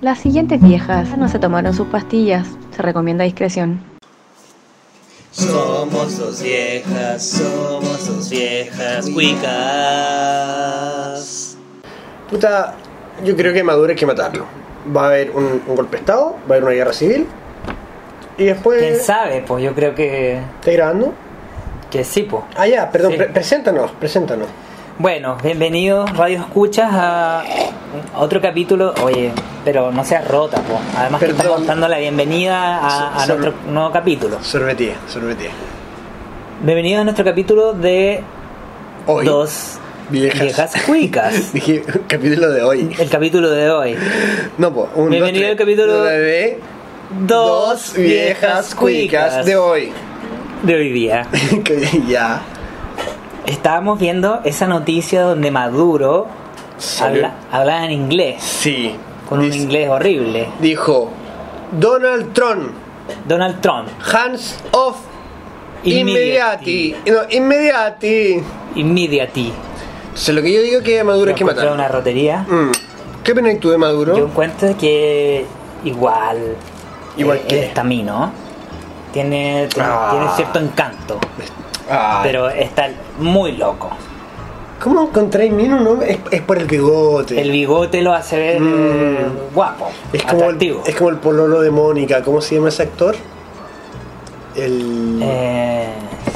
Las siguientes viejas no se tomaron sus pastillas. Se recomienda discreción. Somos dos viejas, somos dos viejas cuicas. Puta, yo creo que Maduro hay que matarlo. Va a haber un, un golpe de Estado, va a haber una guerra civil. Y después. ¿Quién sabe? Pues yo creo que, ¿Estás grabando? que sí, pues. Ah, ya, perdón, Sí. pre- preséntanos, preséntanos. Bueno, bienvenidos Radio Escuchas a a otro capítulo. Oye, pero no seas rota, pues. Además que Perdón. estamos dando la bienvenida a, a nuestro nuevo capítulo. Sorbetier, sorbetier. Bienvenidos a nuestro capítulo de Hoy. Dos Viejas. Viejas Cuicas. Dije, capítulo de hoy. El capítulo de hoy. No, pues, un Bienvenido al capítulo de Dos viejas cuicas de hoy. de hoy día. Que ya. Estábamos viendo esa noticia donde Maduro habla, hablaba en inglés, Sí. Con un inglés horrible. Dijo: Donald Trump, Donald Trump. hands off Immediati. immediati. No, immediati. Immediately. Entonces, lo que yo digo es que Maduro hay que matar. una rotería. Mm. ¿Qué opinas tú de Maduro? Yo encuentro que igual. Igual eh, que- está ¿no? Tiene, tiene, Ah. tiene cierto encanto. Ah, Pero está muy loco. ¿Cómo encontráis Mino? No? Es, es por el bigote. El bigote lo hace ver Mm. eh, guapo, es, como el, es como el pololo de Mónica. ¿Cómo se llama ese actor? El. Eh,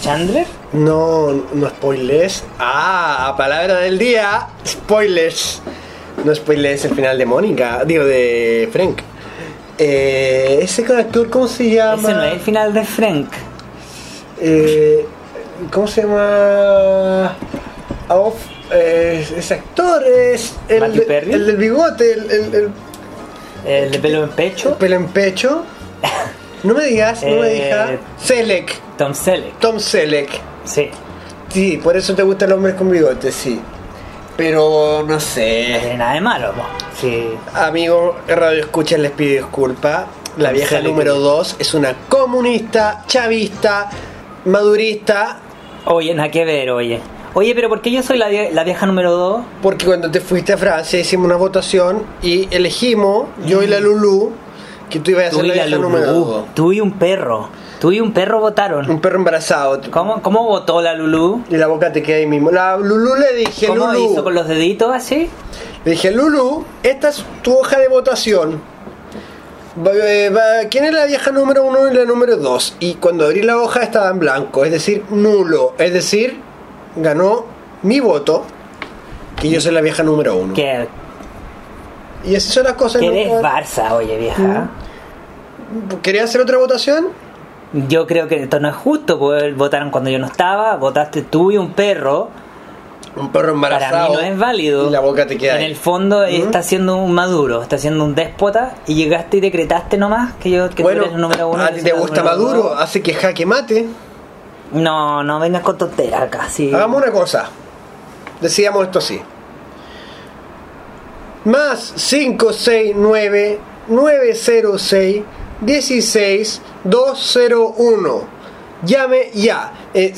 Chandler. No, no spoilers. Ah, palabra del día. Spoilers. No spoilers el final de Mónica. Digo, de Frank. Eh, ese actor, ¿cómo se llama? Ese no es el final de Frank. Eh, ¿Cómo se llama? Off, eh, ese actor es el, de- el del bigote, el, el- el- El de pelo en el pecho. pelo en pecho. No me digas, no me Eh, digas. Selec, Tom Selleck. Tom Selec. Sí. Sí, por eso te gustan los hombres con bigote, sí. Pero no No sé. tiene nada de malo, po. Sí. Amigo, Radio Escucha les pido disculpa. La Tom vieja Selleck. número 2 es una comunista, chavista, madurista. Oye, nada que ver, oye. Oye, pero ¿por qué yo soy la, vie- la vieja número 2? Porque cuando te fuiste a Francia hicimos una votación y elegimos, yo y la Lulu, que tú ibas a ser la vieja número Lulú. 2. Tú y un perro. Tú y un perro votaron. Un perro embarazado. ¿Cómo, cómo votó la Lulú? Y la boca te queda ahí mismo. La Lulu le dije, ¿Cómo Lulu. hizo con los deditos así? Le dije, Lulu, esta es tu hoja de votación. Eh, ¿Quién es la vieja número uno y la número dos? Y cuando abrí la hoja estaba en blanco, es decir, nulo. Es decir, ganó mi voto, que yo soy la vieja número uno. Que, Y esas son las cosas. que ¿no? eres Barça, oye, vieja. ¿Querías hacer otra votación? Yo creo que esto no es justo, porque votaron cuando yo no estaba, votaste tú y un perro. Un perro Para embarazado. mí no es válido. Y la boca te queda En ahí. el fondo ¿Mm? está siendo un maduro, está siendo un déspota y llegaste y decretaste nomás que yo que bueno, tú eres el número uno. a ti te gusta Maduro, hace que jaque mate. No, no vengas con tonteras acá, sí. Hagamos una cosa. Decíamos esto así. Más 569 906 16 201. Llame ya. Eh,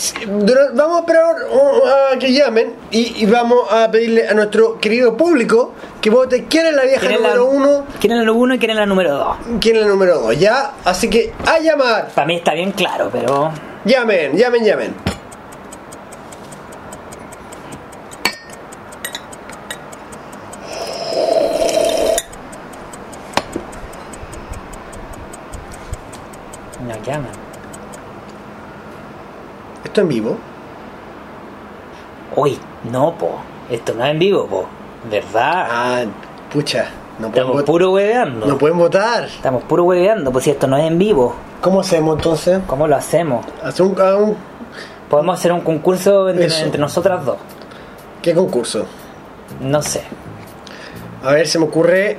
vamos a esperar uh, a que llamen y, y vamos a pedirle a nuestro querido público que vote quién es la vieja ¿Quién es la- número uno, ¿Quién es la número uno y quién es la número dos? quién es la número dos. Ya, así que a llamar. Para mí está bien claro, pero Llamen, llamen, llamen. Esto en vivo. Uy, no, po. Esto no es en vivo, po. ¿Verdad? Ah, pucha. No Estamos puro hueveando. no pueden votar. Estamos puro hueveando, pues si esto no es en vivo, ¿Cómo hacemos entonces? ¿cómo lo hacemos? Hacer un, a un- Podemos hacer un concurso entre, entre nosotras dos. ¿Qué concurso? No sé. A ver, se me ocurre.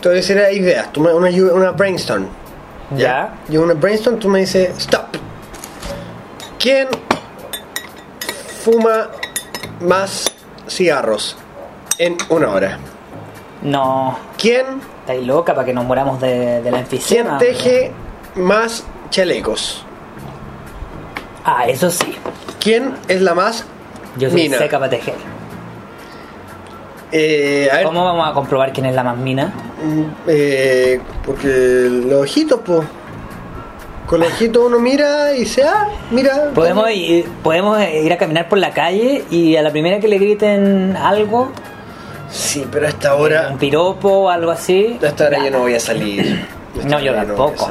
Te voy a decir ideas. Tú me, una, una brainstorm. ¿Ya? Yo una brainstorm, tú me dices, stop. ¿Quién fuma más cigarros en una hora? No. ¿Quién, ¿Estáis loca para que nos moramos de, de la quién enfisema? teje más chalecos? Ah, eso sí. ¿Quién es la más Yo soy mina? seca para tejer. Eh, a ver, ¿Cómo vamos a comprobar quién es la más mina? Mm, eh, porque los ojitos, pues. Con ojitos uno mira y dice, ah, mira. Podemos ir, podemos ir a caminar por la calle y a la primera que le griten algo, Sí, pero a esta hora. un piropo o algo así. A esta hora yo no voy a salir. No, yo tampoco.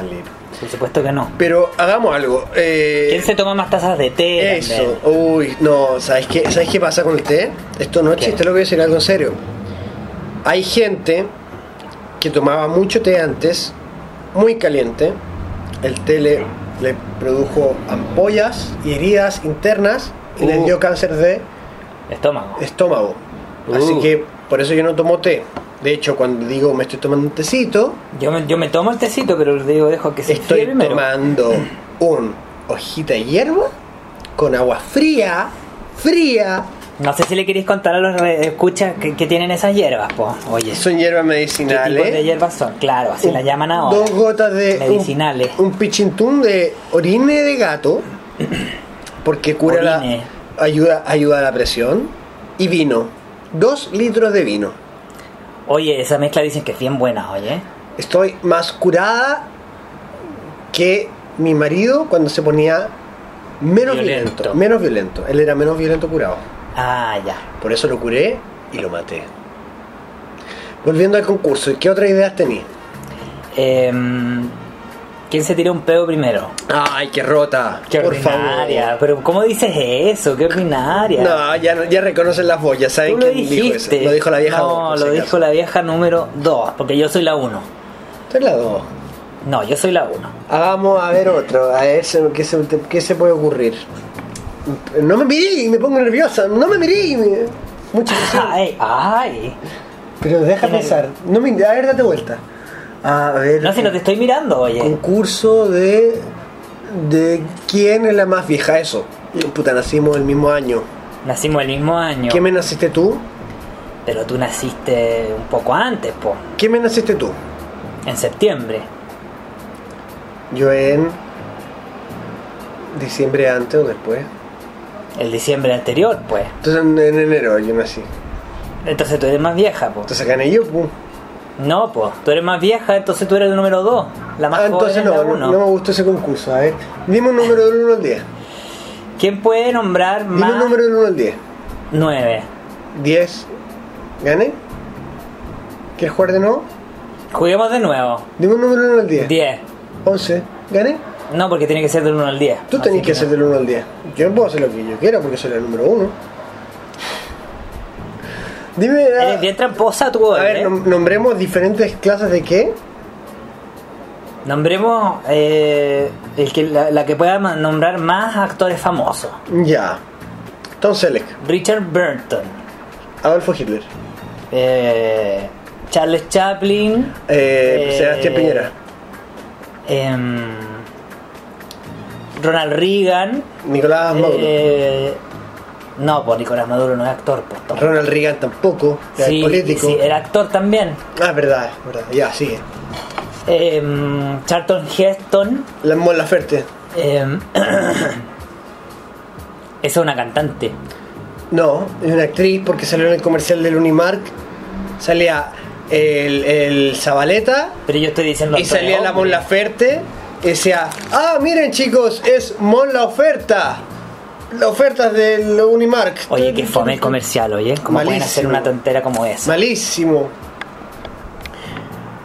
Por supuesto que no. Pero hagamos algo. Eh, ¿Quién se toma más tazas de té? Eso, uy, no, ¿sabes qué, ¿sabes qué pasa con el té? Esto no es chiste, lo voy a decir algo en serio. Hay gente que tomaba mucho té antes, muy caliente. El té le, le produjo ampollas y heridas internas y les Uh. dio cáncer de Estómago. estómago. Así Uh. que por eso yo no tomo té. De hecho, cuando digo me estoy tomando un tecito, Yo me, yo me tomo el tecito, pero digo, dejo que se estoy tomando un hojita de hierba con agua fría, fría. No sé si le queréis contar a los escuchas que, que tienen esas hierbas, pues. Oye, Son hierbas ¿qué medicinales. tipos de hierbas son? Claro, así las llaman ahora. Dos gotas de Medicinales. Un, un pichintún de orine de gato, porque cura Orine. la ayuda ayuda a la presión y vino, dos litros de vino. Oye, esa mezcla dicen que es bien buena, oye. Estoy más curada que mi marido cuando se ponía menos Violento. violento, menos violento. Él era menos violento curado. Ah, ya. Por eso lo curé y lo maté. Volviendo al concurso, ¿qué otras ideas tenía? Em, ¿Quién se tiró un pedo primero? Ay, qué rota. Qué por ordinaria. favor. Pero ¿cómo dices eso? Qué ordinaria. No, ya, ya reconocen las Tú saben lo quién dijo eso. dijiste. Lo dijo la vieja No, lo dijo la vieja número 2, porque yo soy la 1. Esta es la dos. No, yo soy la 1. Hagamos a ver otro, a ver qué se, qué se puede ocurrir. No me miré, me pongo nerviosa. No me miré. me- Mucha. Ay, ay. Pero deja pensar. No me, a ver, date vuelta. A ver. No, si no te estoy mirando, oye. Concurso de. de quién es la más vieja, eso. Puta, nacimos el mismo año. Nacimos el mismo año. ¿Qué me naciste tú? Pero tú naciste un poco antes, po. ¿Qué me naciste tú? En septiembre. Yo en. diciembre antes o después. El diciembre anterior, pues. Entonces en, en enero yo nací. Entonces tú eres más vieja, po. Entonces gané yo, pum. No, po. Tú eres más vieja, entonces tú eres el número 2. La más Ah, entonces joven no, la no, uno. no me gustó ese concurso. A ver, dime un número del 1 al 10. ¿Quién puede nombrar Dime un más número del 1 al 10. 9? 10. ¿Gané? ¿Quieres jugar de nuevo? Juguemos de nuevo. Dime un número del 1 al 10. 10. 11. ¿Gané? No, porque tiene que ser del 1 al 10. Tú tenés que no. del 1 al 10. Yo no puedo hacer lo que yo quiera porque soy el número 1. Dime. Eres bien tramposa tú, a ver, ¿eh? nom- nombremos diferentes clases de qué. Nombremos eh, el que, la, la que pueda nombrar más actores famosos. Ya. Tom Selleck, Richard Burton, Adolfo Hitler, eh, Charles Chaplin, eh, Eh, Sebastián Piñera, em, Ronald Reagan. Nicolás Maduro, eh, no, pues Nicolás Maduro no es actor, pues. Ronald Reagan tampoco, era Sí, político. sí, era actor también. Ah, verdad, verdad. Ya, sigue. Em, Charlton Heston. La Mon Laferte. em, esa es una cantante. No, es una actriz porque salió en el comercial del Unimark. Salía el, el Zabaleta Pero yo estoy diciendo y salía la Mon. Laferte. Ah, miren chicos, es Mon la oferta. Las ofertas del Unimark. Oye, que fome el comercial, oye. ¿Cómo pueden hacer una tontera como esa? Malísimo.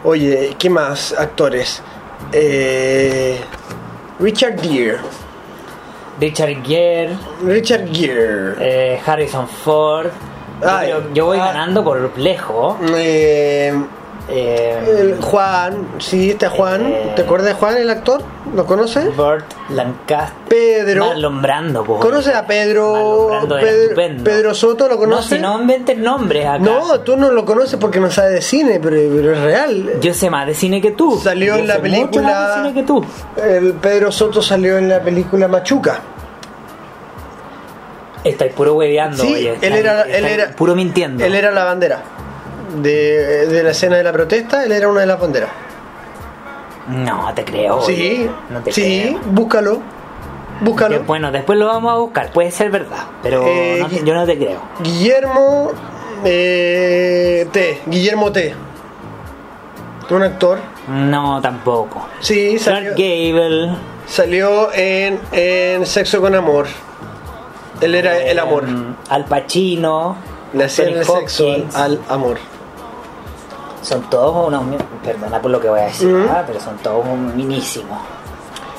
Oye, ¿qué más actores? Eh, Richard Gere. Richard Gere, Richard Gere. eh, Harrison Ford. Yo, Ay, yo voy ah. ganando por lejos. Eh, Eh, el Juan, sí, este Juan. Eh. ¿Te acuerdas de Juan, el actor? ¿Lo conoces? Burt Lancaster. Pedro. Marlon Brando, po. ¿Conoces a Pedro? Brando Pedro, Soto, ¿lo No, conoces? si no inventes nombres acá. No, tú no lo conoces porque no sabes de cine, pero, pero es real. Yo sé más de cine que tú. Salió Yo en la sé mucho película- más de cine que tú. El Pedro Soto salió en la película Machuca. Estáis puro hueveando, Sí, oye. él estáis- era, él era puro mintiendo. Él era la bandera. De, de la escena de la protesta, él era una de las banderas. No te creo. Sí, No te sí, creo. búscalo. Búscalo. Bueno, después lo vamos a buscar. Puede ser verdad, pero Eh, no te- yo no te creo. Guillermo eh, T. Guillermo T. un actor. No, tampoco. Sí, salió, Gable. salió en, en Sexo con Amor. Él era el amor. em, Al Pacino. Le hacían el sexo al amor. Son todos unos. Perdona por lo que voy a decir. ¿ah? pero son todos minísimos.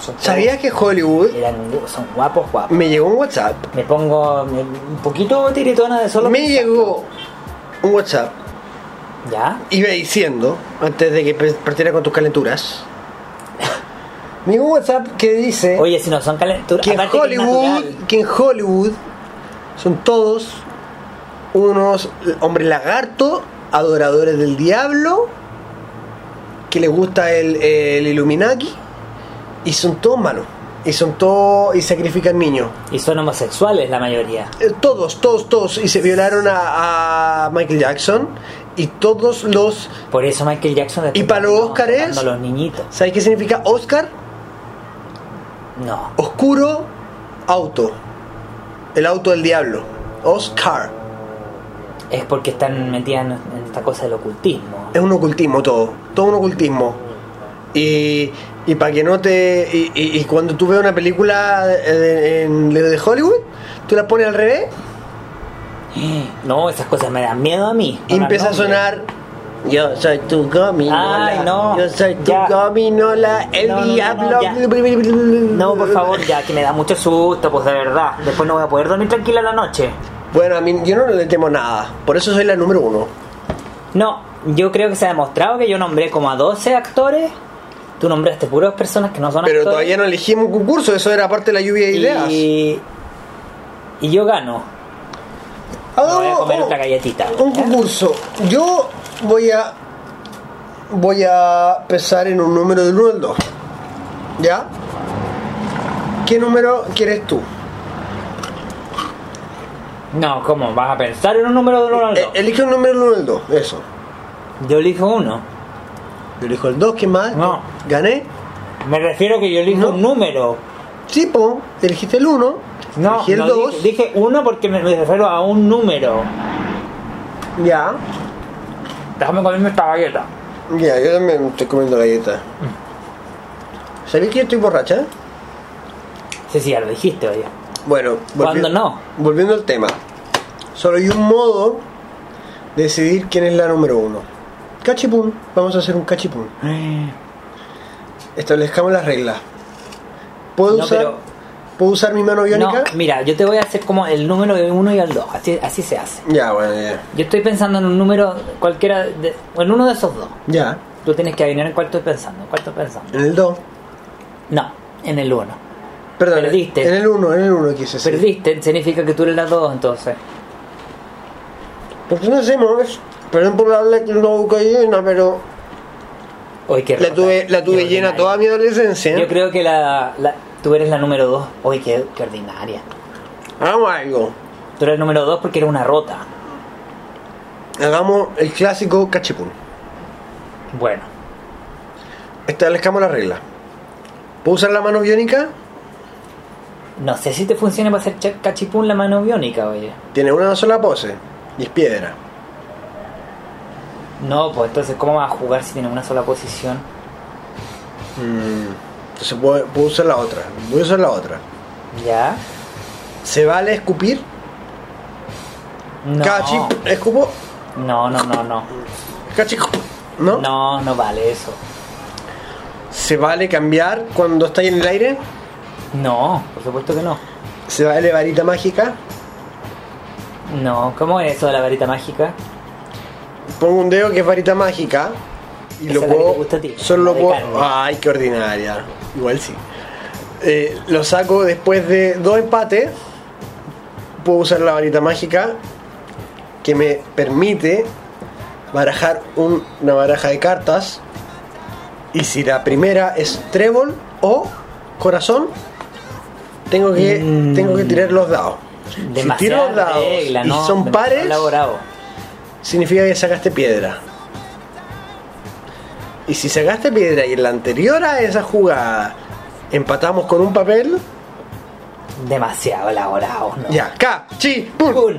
Son todos- ¿Sabías que Hollywood eran, son guapos, guapos. me llegó un WhatsApp? Me pongo me- un poquito tiritona de solo. Me llegó un WhatsApp. ¿Ya? Iba diciendo, antes de que partiera con tus calenturas. Me llegó un WhatsApp que dice Oye, si no son calenturas. que en que Hollywood, que en Hollywood son todos unos hombres lagarto, adoradores del diablo, que les gusta el, el Illuminati, y son todos malos. Y son todos. y sacrifican niños. Y son homosexuales la mayoría. Eh, Todos, todos, todos. Y se violaron a, a Michael Jackson. Y todos los. Por eso Michael Jackson. ¿Y para los Óscares? los niñitos. ¿Sabes qué significa Oscar? No. Oscuro auto. El auto del diablo. Oscar. Es porque están metidas en, esta cosa del ocultismo. Es un ocultismo todo. Todo un ocultismo. Y, y para que no te. Y, y- y cuando tú ves una película de, de- en- de Hollywood, tú la pones al revés No, esas cosas me dan miedo a mí. y empieza a sonar. Yo soy tu gominola. Ay, no. Yo soy tu Ya. gominola, el No, no, diablo. no. No, por favor, ya, que me da mucho susto, pues de verdad. Después no voy a poder dormir tranquila la noche. Bueno, a mí yo no le temo nada. Por eso soy la número uno. No, yo creo que se ha demostrado que yo nombré como a 12 actores. Tú nombraste puras personas que no son Pero actores. todavía no elegimos un concurso, eso era parte de la lluvia de ideas. y, y yo gano. Me voy a comer un- otra galletita. Un concurso. Yo voy a. Voy a pensar en un número del 1 al 2. ¿Ya? ¿Qué número quieres tú? No, ¿cómo? ¿Vas a pensar en un número de uno al Eh, dos? elige un número del 1 al 2. Eso. Yo elijo uno. Yo elijo el 2, ¿qué más? No. ¿Gané? Me refiero que yo elijo No. un número. Sí, po. Elegiste el 1. No, Elegí el no 2. dije, dije uno porque me, me refiero a un número. Ya. Déjame comerme esta galleta. Ya, yo también estoy comiendo galletas. ¿Sabéis que yo estoy borracha? Sí, sí, ya lo dijiste, oye. Bueno, ¿Cuándo no? Volviendo al tema. Solo hay un modo de decidir quién es la número uno. Cachipún. Vamos a hacer un cachipún. Establezcamos las reglas. ¿Puedo, No, usar, pero- ¿Puedo usar mi mano No, biónica? mira, yo te voy a hacer como el número de uno y el dos. Así, así se hace. Ya, bueno, ya. Yo estoy pensando en un número cualquiera, de, en uno de esos dos. Ya. Tú tienes que adivinar en cuál estoy pensando. ¿En cuál estoy pensando? En el 2. No, en el uno. Perdón. Perdiste. En el 1, en el 1 quise decir. Perdiste, significa que tú eres la dos entonces. ¿Por qué no hacemos? Perdón por hablar que no llena, pero Hoy que la tuve, la tuve llena toda mi adolescencia. Yo creo que la, la- tú eres la número dos. Hoy qué, qué ordinaria. Hagamos algo. Tú eres el número dos porque eres una rota. Hagamos el clásico cachipún. Bueno, Establezcamos la regla. ¿Puedo usar la mano biónica? No sé si te funciona para hacer cachipún la mano biónica, oye. Tiene una sola pose y es piedra. No, pues entonces, ¿cómo vas a jugar si tienes una sola posición? Mm, Entonces puedo, puedo usar la otra. Voy a usar la otra. ¿Ya? ¿Se vale escupir? No. Cachip, escupo. No, no, no, no. Cachico. ¿No? No, no vale eso. ¿Se vale cambiar cuando está en el aire? No, por supuesto que no. ¿Se vale varita mágica? No, ¿cómo es eso de la varita mágica? Pongo un dedo que es varita mágica y Esa lo puedo. te gusta a ti, solo lo puedo. carne. Ay, qué ordinaria. Igual sí. Eh, lo saco después de dos empates. Puedo usar la varita mágica que me permite barajar un- una baraja de cartas. Y si la primera es trébol o corazón, tengo que, Mm. tengo que tirar los dados. si tiro los dados regla, y ¿no? son pares, elaborado. significa que sacaste piedra. Y si sacaste piedra y en la anterior a esa jugada empatamos con un papel, Demasiado elaborado, ¿no? ya, K, chi, pum. Pum.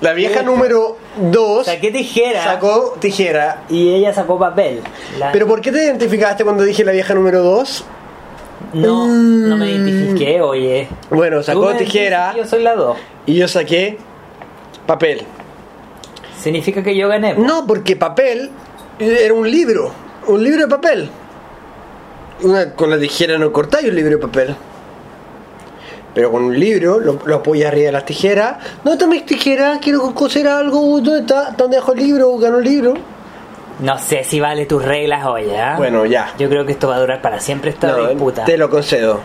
La vieja número 2 Saqué tijera sacó tijera. y ella sacó papel. La- ¿Pero por qué te identificaste cuando dije la vieja número 2? No, no me identifiqué, oye. Bueno, sacó tijera identificas, Yo soy la 2. y yo saqué papel. Significa que yo gané. No, porque papel era un libro, un libro de papel. Una- con la tijera no cortáis un libro de papel. Pero con un libro lo, lo apoyas arriba de las tijeras. ¿Dónde están mis tijeras? Quiero coser algo. ¿Dónde está? ¿Dónde dejo el libro? ¿Ganó el libro? No sé si vale tus reglas, oye. ¿ah? Bueno, ya. Yo creo que esto va a durar para siempre esta No, disputa. te lo concedo.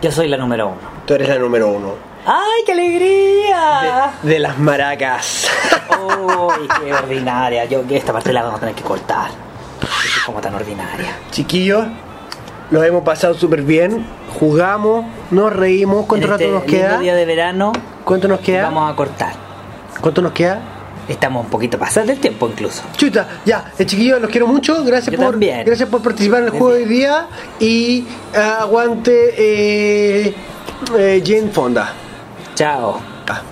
Yo soy la número uno. Tú eres la número uno. ¡Ay, qué alegría! De, de las maracas. ¡Uy, qué ordinaria! Yo, esta parte la vamos a tener que cortar. Es como tan ordinaria. Chiquillos, lo hemos pasado súper bien. Jugamos, nos reímos. ¿Cuánto En rato este nos queda? día de verano ¿Cuánto nos queda? vamos a cortar. ¿Cuánto nos queda? Estamos un poquito pasados del tiempo incluso. Chuta, ya, eh, chiquillos, los quiero mucho. Gracias Yo por también. gracias por participar en el juego de hoy día. Y ah, aguante eh, eh, Jane Fonda. Chao. Ah.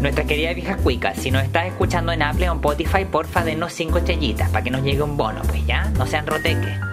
Nuestra querida vieja cuica, si nos estás escuchando en Apple o en Spotify, porfa denos 5 estrellitas para que nos llegue un bono, pues ya, no sean roteques.